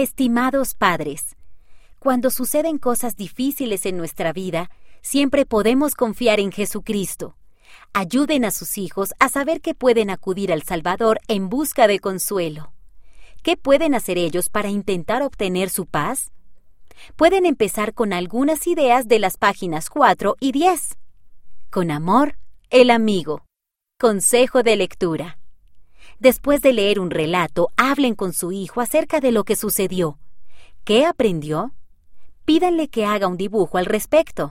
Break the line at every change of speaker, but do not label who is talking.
Estimados padres, cuando suceden cosas difíciles en nuestra vida, siempre podemos confiar en Jesucristo. Ayuden a sus hijos a saber que pueden acudir al Salvador en busca de consuelo. ¿Qué pueden hacer ellos para intentar obtener su paz? Pueden empezar con algunas ideas de las páginas 4 y 10. Con amor, el amigo. Consejo de lectura. Después de leer un relato, hablen con su hijo acerca de lo que sucedió. ¿Qué aprendió? Pídanle que haga un dibujo al respecto.